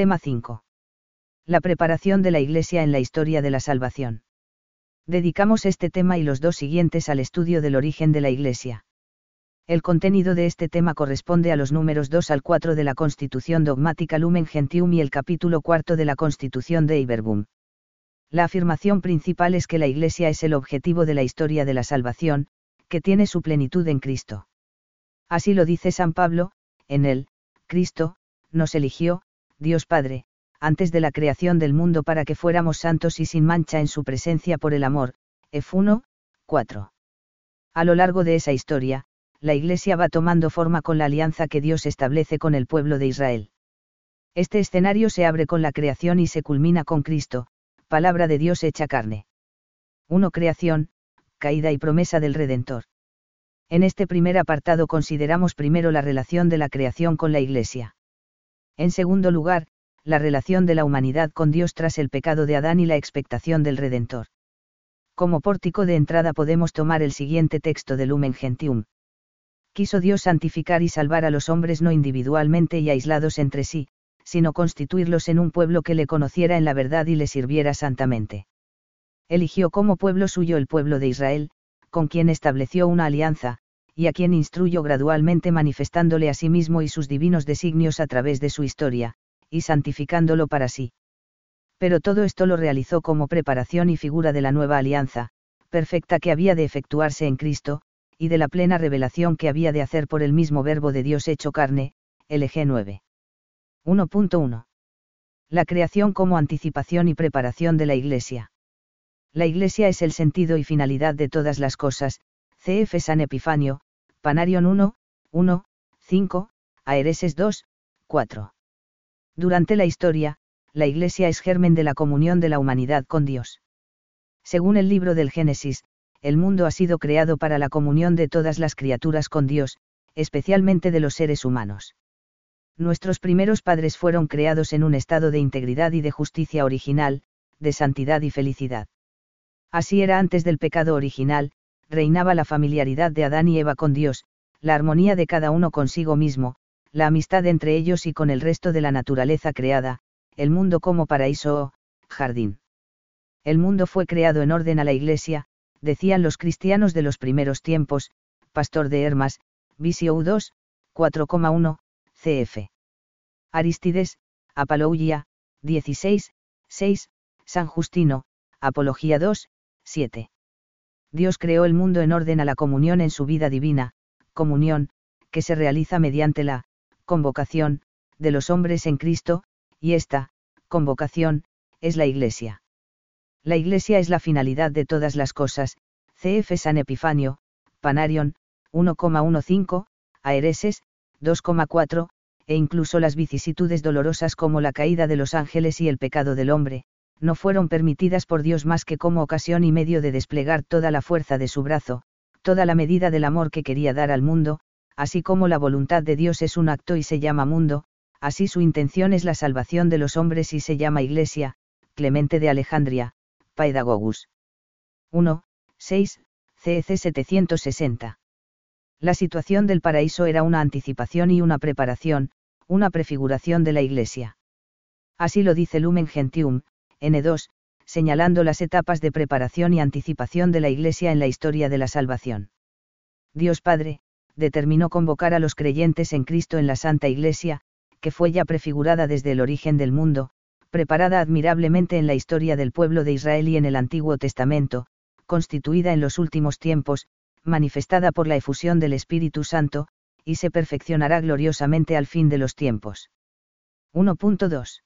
Tema 5. La preparación de la Iglesia en la historia de la salvación. Dedicamos este tema y los dos siguientes al estudio del origen de la Iglesia. El contenido de este tema corresponde a los números 2 al 4 de la Constitución Dogmática Lumen Gentium y el capítulo cuarto de la Constitución de Iberbum. La afirmación principal es que la Iglesia es el objetivo de la historia de la salvación, que tiene su plenitud en Cristo. Así lo dice San Pablo, en él, Cristo, nos eligió, Dios Padre, antes de la creación del mundo para que fuéramos santos y sin mancha en su presencia por el amor. F1, 4. A lo largo de esa historia, la Iglesia va tomando forma con la alianza que Dios establece con el pueblo de Israel. Este escenario se abre con la creación y se culmina con Cristo, palabra de Dios hecha carne. 1. Creación, caída y promesa del Redentor. En este primer apartado consideramos primero la relación de la creación con la Iglesia. En segundo lugar, la relación de la humanidad con Dios tras el pecado de Adán y la expectación del Redentor. Como pórtico de entrada podemos tomar el siguiente texto de Lumen Gentium. Quiso Dios santificar y salvar a los hombres no individualmente y aislados entre sí, sino constituirlos en un pueblo que le conociera en la verdad y le sirviera santamente. Eligió como pueblo suyo el pueblo de Israel, con quien estableció una alianza, y a quien instruyó gradualmente manifestándole a sí mismo y sus divinos designios a través de su historia, y santificándolo para sí. Pero todo esto lo realizó como preparación y figura de la nueva alianza, perfecta que había de efectuarse en Cristo, y de la plena revelación que había de hacer por el mismo Verbo de Dios hecho carne, LG 9. 1.1. La creación como anticipación y preparación de la Iglesia. La Iglesia es el sentido y finalidad de todas las cosas, CF San Epifanio, Panarion 1, 1, 5, Aereses 2, 4. Durante la historia, la Iglesia es germen de la comunión de la humanidad con Dios. Según el libro del Génesis, el mundo ha sido creado para la comunión de todas las criaturas con Dios, especialmente de los seres humanos. Nuestros primeros padres fueron creados en un estado de integridad y de justicia original, de santidad y felicidad. Así era antes del pecado original, reinaba la familiaridad de Adán y Eva con Dios, la armonía de cada uno consigo mismo, la amistad entre ellos y con el resto de la naturaleza creada, el mundo como paraíso o jardín. El mundo fue creado en orden a la Iglesia, decían los cristianos de los primeros tiempos, Pastor de Hermas, Visio 2, 4,1, cf. Aristides, Apalougia, 16, 6, San Justino, Apología 2, 7. Dios creó el mundo en orden a la comunión en su vida divina, comunión, que se realiza mediante la convocación, de los hombres en Cristo, y esta, convocación, es la Iglesia. La Iglesia es la finalidad de todas las cosas, CF San Epifanio, Panarion, 1,15, Aereses, 2,4, e incluso las vicisitudes dolorosas como la caída de los ángeles y el pecado del hombre, no fueron permitidas por Dios más que como ocasión y medio de desplegar toda la fuerza de su brazo, toda la medida del amor que quería dar al mundo, así como la voluntad de Dios es un acto y se llama mundo, así su intención es la salvación de los hombres y se llama Iglesia, Clemente de Alejandría, Paedagogus. 1, 6, CEC 760. La situación del paraíso era una anticipación y una preparación, una prefiguración de la Iglesia. Así lo dice Lumen Gentium, N2, señalando las etapas de preparación y anticipación de la Iglesia en la historia de la salvación. Dios Padre, determinó convocar a los creyentes en Cristo en la Santa Iglesia, que fue ya prefigurada desde el origen del mundo, preparada admirablemente en la historia del pueblo de Israel y en el Antiguo Testamento, constituida en los últimos tiempos, manifestada por la efusión del Espíritu Santo, y se perfeccionará gloriosamente al fin de los tiempos. 1.2.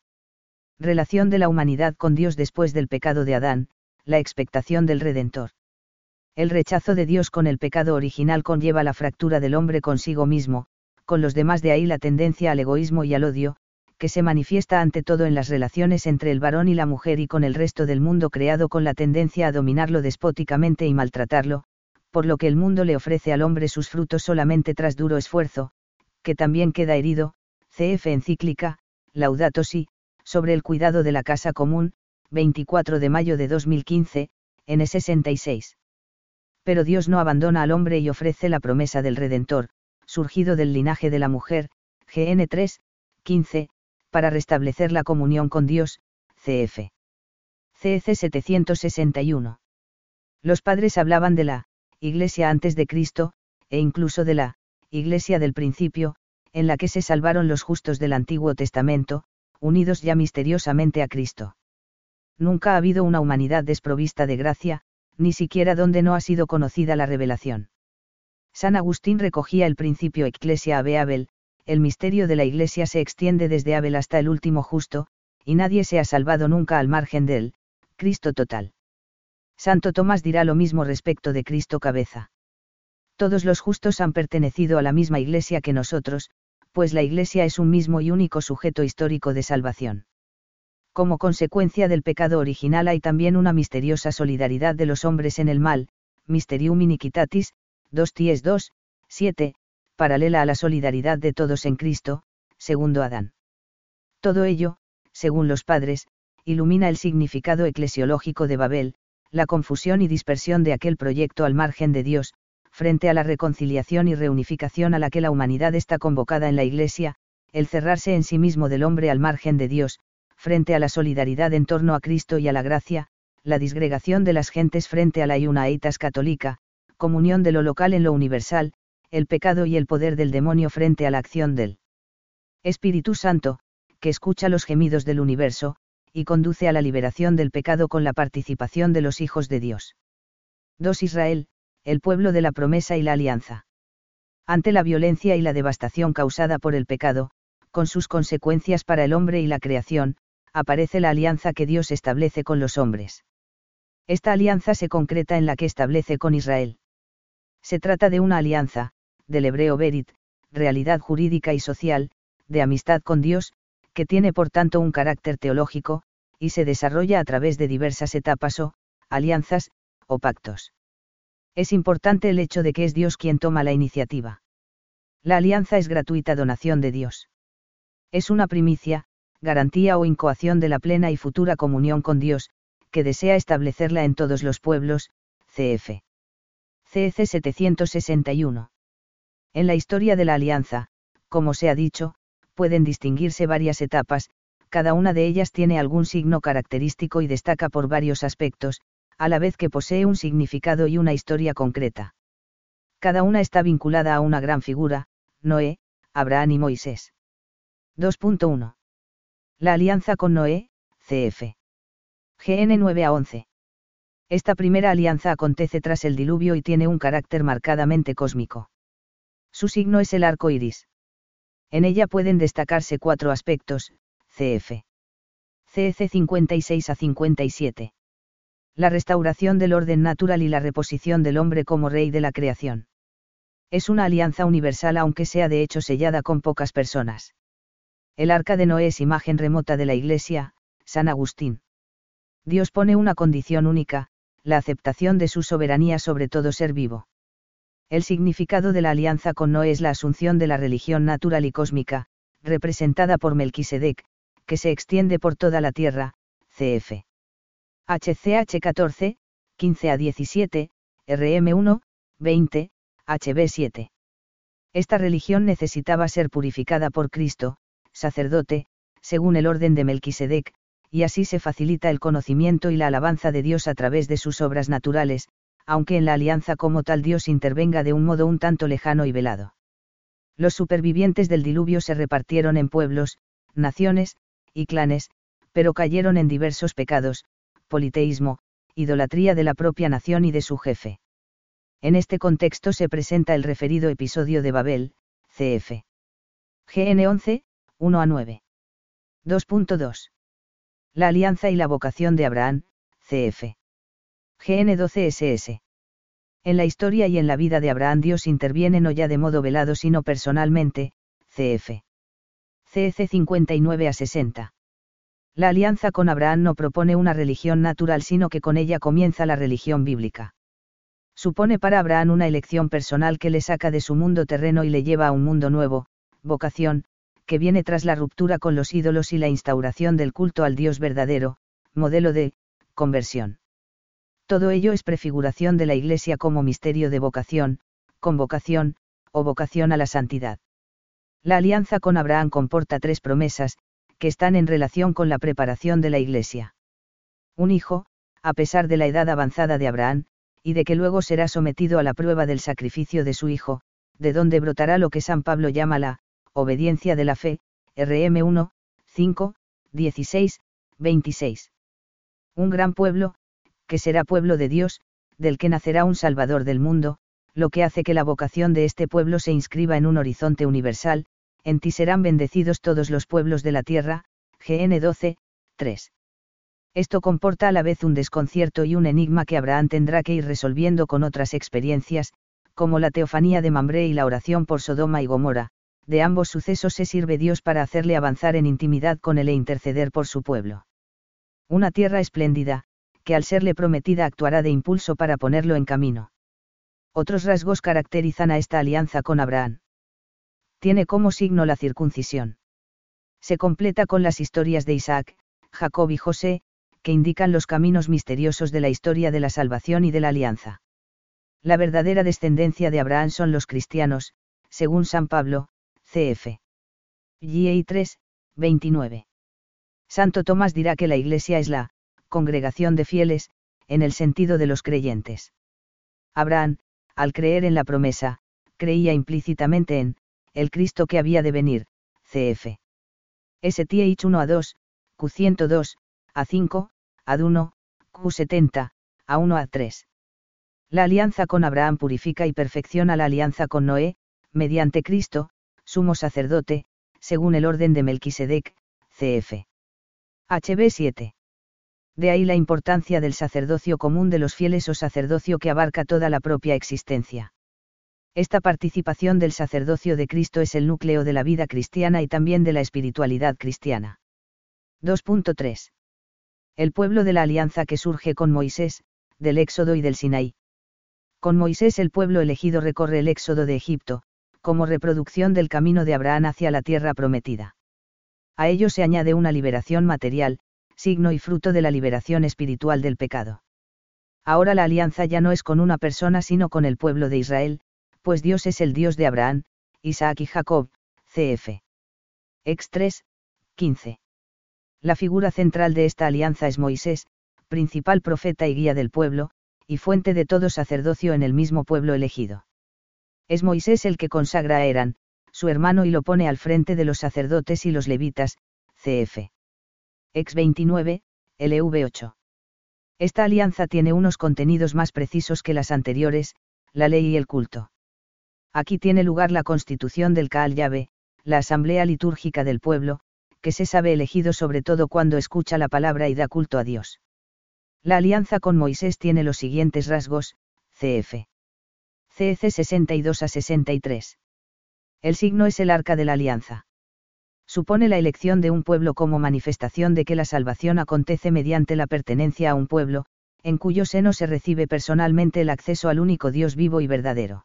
Relación de la humanidad con Dios después del pecado de Adán, la expectación del Redentor. El rechazo de Dios con el pecado original conlleva la fractura del hombre consigo mismo, con los demás de ahí la tendencia al egoísmo y al odio, que se manifiesta ante todo en las relaciones entre el varón y la mujer y con el resto del mundo creado con la tendencia a dominarlo despóticamente y maltratarlo, por lo que el mundo le ofrece al hombre sus frutos solamente tras duro esfuerzo, que también queda herido, CF encíclica, Laudato Si, sobre el cuidado de la casa común, 24 de mayo de 2015, N66 pero Dios no abandona al hombre y ofrece la promesa del Redentor, surgido del linaje de la mujer, GN 3, 15, para restablecer la comunión con Dios, cf. CEC 761. Los padres hablaban de la Iglesia antes de Cristo, e incluso de la Iglesia del principio, en la que se salvaron los justos del Antiguo Testamento, unidos ya misteriosamente a Cristo. Nunca ha habido una humanidad desprovista de gracia, ni siquiera donde no ha sido conocida la revelación. San Agustín recogía el principio Ecclesia Ave Abel, el misterio de la Iglesia se extiende desde Abel hasta el último justo, y nadie se ha salvado nunca al margen de él, Cristo total. Santo Tomás dirá lo mismo respecto de Cristo cabeza. Todos los justos han pertenecido a la misma Iglesia que nosotros, pues la Iglesia es un mismo y único sujeto histórico de salvación. Como consecuencia del pecado original hay también una misteriosa solidaridad de los hombres en el mal, Mysterium Iniquitatis, 2 Ties 2, 7, paralela a la solidaridad de todos en Cristo, segundo Adán. Todo ello, según los padres, ilumina el significado eclesiológico de Babel, la confusión y dispersión de aquel proyecto al margen de Dios, frente a la reconciliación y reunificación a la que la humanidad está convocada en la Iglesia, el cerrarse en sí mismo del hombre al margen de Dios, frente a la solidaridad en torno a Cristo y a la gracia, la disgregación de las gentes frente a la Iunaitas católica, comunión de lo local en lo universal, el pecado y el poder del demonio frente a la acción del Espíritu Santo, que escucha los gemidos del universo, y conduce a la liberación del pecado con la participación de los hijos de Dios. 2 Israel, el pueblo de la promesa y la alianza. Ante la violencia y la devastación causada por el pecado, con sus consecuencias para el hombre y la creación, aparece la alianza que Dios establece con los hombres. Esta alianza se concreta en la que establece con Israel. Se trata de una alianza, del hebreo Berit, realidad jurídica y social, de amistad con Dios, que tiene por tanto un carácter teológico, y se desarrolla a través de diversas etapas o, alianzas, o pactos es importante el hecho de que es Dios quien toma la iniciativa. La alianza es gratuita donación de Dios. Es una primicia, garantía o incoación de la plena y futura comunión con Dios, que desea establecerla en todos los pueblos, cf. CEC 761. En la historia de la alianza, como se ha dicho, pueden distinguirse varias etapas, cada una de ellas tiene algún signo característico y destaca por varios aspectos, a la vez que posee un significado y una historia concreta. Cada una está vinculada a una gran figura, Noé, Abraham y Moisés. 2.1. La alianza con Noé, CF. GN 9 a 11. Esta primera alianza acontece tras el diluvio y tiene un carácter marcadamente cósmico. Su signo es el arco iris. En ella pueden destacarse cuatro aspectos, CF. CEC 56 a 57 la restauración del orden natural y la reposición del hombre como rey de la creación. Es una alianza universal aunque sea de hecho sellada con pocas personas. El arca de Noé es imagen remota de la Iglesia, San Agustín. Dios pone una condición única, la aceptación de su soberanía sobre todo ser vivo. El significado de la alianza con Noé es la asunción de la religión natural y cósmica, representada por Melquisedec, que se extiende por toda la tierra, cf. HCH 14, 15 a 17, RM1, 20, HB 7. Esta religión necesitaba ser purificada por Cristo, sacerdote, según el orden de Melquisedec, y así se facilita el conocimiento y la alabanza de Dios a través de sus obras naturales, aunque en la alianza como tal Dios intervenga de un modo un tanto lejano y velado. Los supervivientes del diluvio se repartieron en pueblos, naciones, y clanes, pero cayeron en diversos pecados, politeísmo, idolatría de la propia nación y de su jefe. En este contexto se presenta el referido episodio de Babel, cf. GN 11, 1 a 9. 2.2. La alianza y la vocación de Abraham, cf. GN 12 SS. En la historia y en la vida de Abraham Dios interviene no ya de modo velado sino personalmente, cf. CEC 59 a 60. La alianza con Abraham no propone una religión natural sino que con ella comienza la religión bíblica. Supone para Abraham una elección personal que le saca de su mundo terreno y le lleva a un mundo nuevo, vocación, que viene tras la ruptura con los ídolos y la instauración del culto al Dios verdadero, modelo de conversión. Todo ello es prefiguración de la Iglesia como misterio de vocación, convocación, o vocación a la santidad. La alianza con Abraham comporta tres promesas, que están en relación con la preparación de la Iglesia. Un hijo, a pesar de la edad avanzada de Abraham, y de que luego será sometido a la prueba del sacrificio de su hijo, de donde brotará lo que San Pablo llama la obediencia de la fe, RM 1, 5, 16, 26. Un gran pueblo, que será pueblo de Dios, del que nacerá un Salvador del mundo, lo que hace que la vocación de este pueblo se inscriba en un horizonte universal, en ti serán bendecidos todos los pueblos de la tierra, GN 12, 3. Esto comporta a la vez un desconcierto y un enigma que Abraham tendrá que ir resolviendo con otras experiencias, como la teofanía de Mambré y la oración por Sodoma y Gomorra, de ambos sucesos se sirve Dios para hacerle avanzar en intimidad con él e interceder por su pueblo. Una tierra espléndida, que al serle prometida actuará de impulso para ponerlo en camino. Otros rasgos caracterizan a esta alianza con Abraham. Tiene como signo la circuncisión. Se completa con las historias de Isaac, Jacob y José, que indican los caminos misteriosos de la historia de la salvación y de la alianza. La verdadera descendencia de Abraham son los cristianos, según San Pablo, cf. G.I. 3, 29. Santo Tomás dirá que la Iglesia es la congregación de fieles, en el sentido de los creyentes. Abraham, al creer en la promesa, creía implícitamente en el Cristo que había de venir, cf. STH 1 a 2, Q102, a 5, ad 1, Q70, a 1 a 3. La alianza con Abraham purifica y perfecciona la alianza con Noé, mediante Cristo, sumo sacerdote, según el orden de Melquisedec, cf. HB 7. De ahí la importancia del sacerdocio común de los fieles o sacerdocio que abarca toda la propia existencia. Esta participación del sacerdocio de Cristo es el núcleo de la vida cristiana y también de la espiritualidad cristiana. 2.3. El pueblo de la alianza que surge con Moisés, del Éxodo y del Sinaí. Con Moisés el pueblo elegido recorre el Éxodo de Egipto, como reproducción del camino de Abraham hacia la tierra prometida. A ello se añade una liberación material, signo y fruto de la liberación espiritual del pecado. Ahora la alianza ya no es con una persona sino con el pueblo de Israel, pues Dios es el Dios de Abraham, Isaac y Jacob, cf. Ex 3, 15. La figura central de esta alianza es Moisés, principal profeta y guía del pueblo, y fuente de todo sacerdocio en el mismo pueblo elegido. Es Moisés el que consagra a Eran, su hermano y lo pone al frente de los sacerdotes y los levitas, cf. Ex 29, LV 8. Esta alianza tiene unos contenidos más precisos que las anteriores, la ley y el culto. Aquí tiene lugar la constitución del Kaal Yahvé, la asamblea litúrgica del pueblo, que se sabe elegido sobre todo cuando escucha la palabra y da culto a Dios. La alianza con Moisés tiene los siguientes rasgos, cf. CEC 62 a 63. El signo es el arca de la alianza supone la elección de un pueblo como manifestación de que la salvación acontece mediante la pertenencia a un pueblo, en cuyo seno se recibe personalmente el acceso al único Dios vivo y verdadero.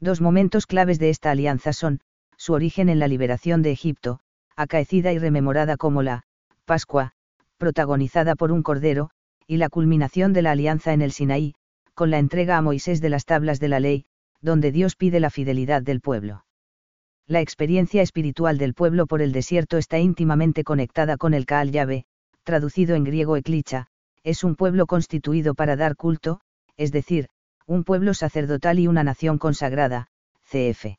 Dos momentos claves de esta alianza son, su origen en la liberación de Egipto, acaecida y rememorada como la Pascua, protagonizada por un cordero, y la culminación de la alianza en el Sinaí, con la entrega a Moisés de las tablas de la ley, donde Dios pide la fidelidad del pueblo. La experiencia espiritual del pueblo por el desierto está íntimamente conectada con el Kaal Yahvé, traducido en griego eclicha, es un pueblo constituido para dar culto, es decir, un pueblo sacerdotal y una nación consagrada, cf.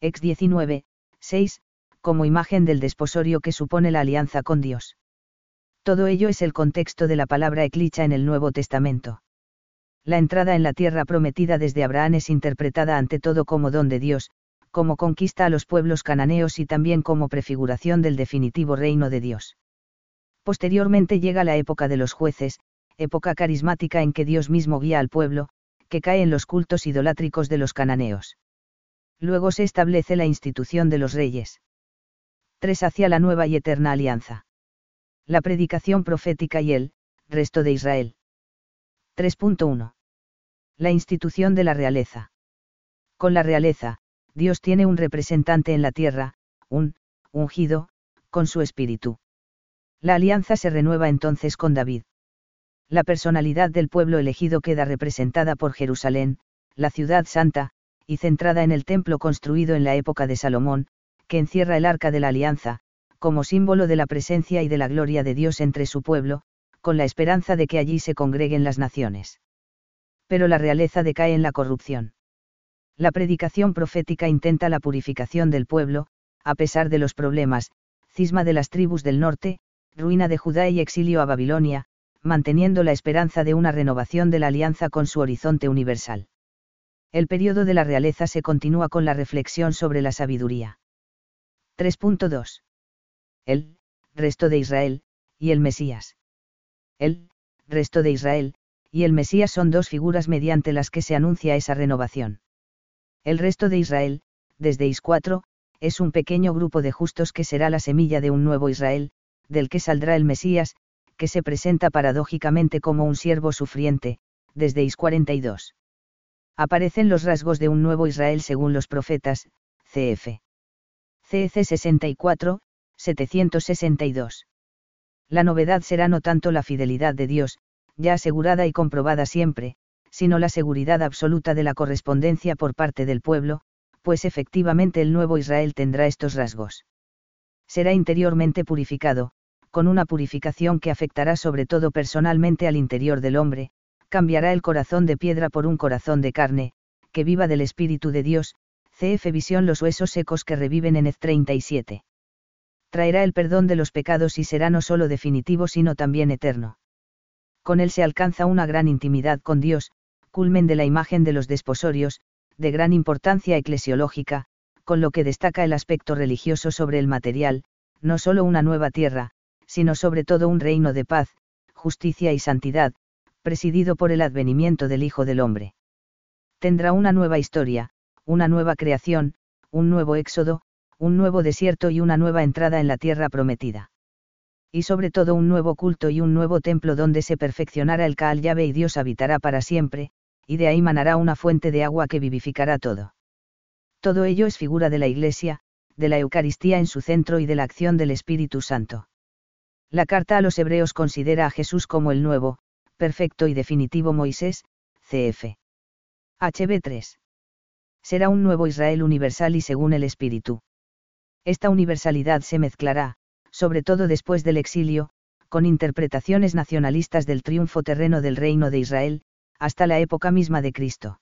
Ex 19, 6, como imagen del desposorio que supone la alianza con Dios. Todo ello es el contexto de la palabra eclicha en el Nuevo Testamento. La entrada en la tierra prometida desde Abraham es interpretada ante todo como don de Dios, como conquista a los pueblos cananeos y también como prefiguración del definitivo reino de Dios. Posteriormente llega la época de los jueces, época carismática en que Dios mismo guía al pueblo, que cae en los cultos idolátricos de los cananeos. Luego se establece la institución de los reyes. 3. Hacia la nueva y eterna alianza. La predicación profética y el resto de Israel. 3.1. La institución de la realeza. Con la realeza, Dios tiene un representante en la tierra, un, ungido, con su espíritu. La alianza se renueva entonces con David. La personalidad del pueblo elegido queda representada por Jerusalén, la ciudad santa, y centrada en el templo construido en la época de Salomón, que encierra el arca de la alianza, como símbolo de la presencia y de la gloria de Dios entre su pueblo, con la esperanza de que allí se congreguen las naciones. Pero la realeza decae en la corrupción. La predicación profética intenta la purificación del pueblo, a pesar de los problemas, cisma de las tribus del norte, ruina de Judá y exilio a Babilonia, manteniendo la esperanza de una renovación de la alianza con su horizonte universal. El periodo de la realeza se continúa con la reflexión sobre la sabiduría. 3.2. El, resto de Israel, y el Mesías. El, resto de Israel, y el Mesías son dos figuras mediante las que se anuncia esa renovación. El resto de Israel, desde Is 4, es un pequeño grupo de justos que será la semilla de un nuevo Israel, del que saldrá el Mesías, que se presenta paradójicamente como un siervo sufriente, desde Is 42. Aparecen los rasgos de un nuevo Israel según los profetas, cf. CEC 64, 762. La novedad será no tanto la fidelidad de Dios, ya asegurada y comprobada siempre, sino la seguridad absoluta de la correspondencia por parte del pueblo, pues efectivamente el nuevo Israel tendrá estos rasgos. Será interiormente purificado, con una purificación que afectará sobre todo personalmente al interior del hombre, cambiará el corazón de piedra por un corazón de carne, que viva del Espíritu de Dios, CF Visión los huesos secos que reviven en EZ 37. Traerá el perdón de los pecados y será no solo definitivo sino también eterno. Con él se alcanza una gran intimidad con Dios, culmen de la imagen de los desposorios, de gran importancia eclesiológica, con lo que destaca el aspecto religioso sobre el material, no solo una nueva tierra, sino sobre todo un reino de paz, justicia y santidad, presidido por el advenimiento del Hijo del Hombre. Tendrá una nueva historia, una nueva creación, un nuevo éxodo, un nuevo desierto y una nueva entrada en la tierra prometida. Y sobre todo un nuevo culto y un nuevo templo donde se perfeccionará el Kaal llave y Dios habitará para siempre, y de ahí manará una fuente de agua que vivificará todo. Todo ello es figura de la Iglesia, de la Eucaristía en su centro y de la acción del Espíritu Santo. La carta a los hebreos considera a Jesús como el nuevo, perfecto y definitivo Moisés, cf. HB 3. Será un nuevo Israel universal y según el Espíritu. Esta universalidad se mezclará, sobre todo después del exilio, con interpretaciones nacionalistas del triunfo terreno del reino de Israel, hasta la época misma de Cristo.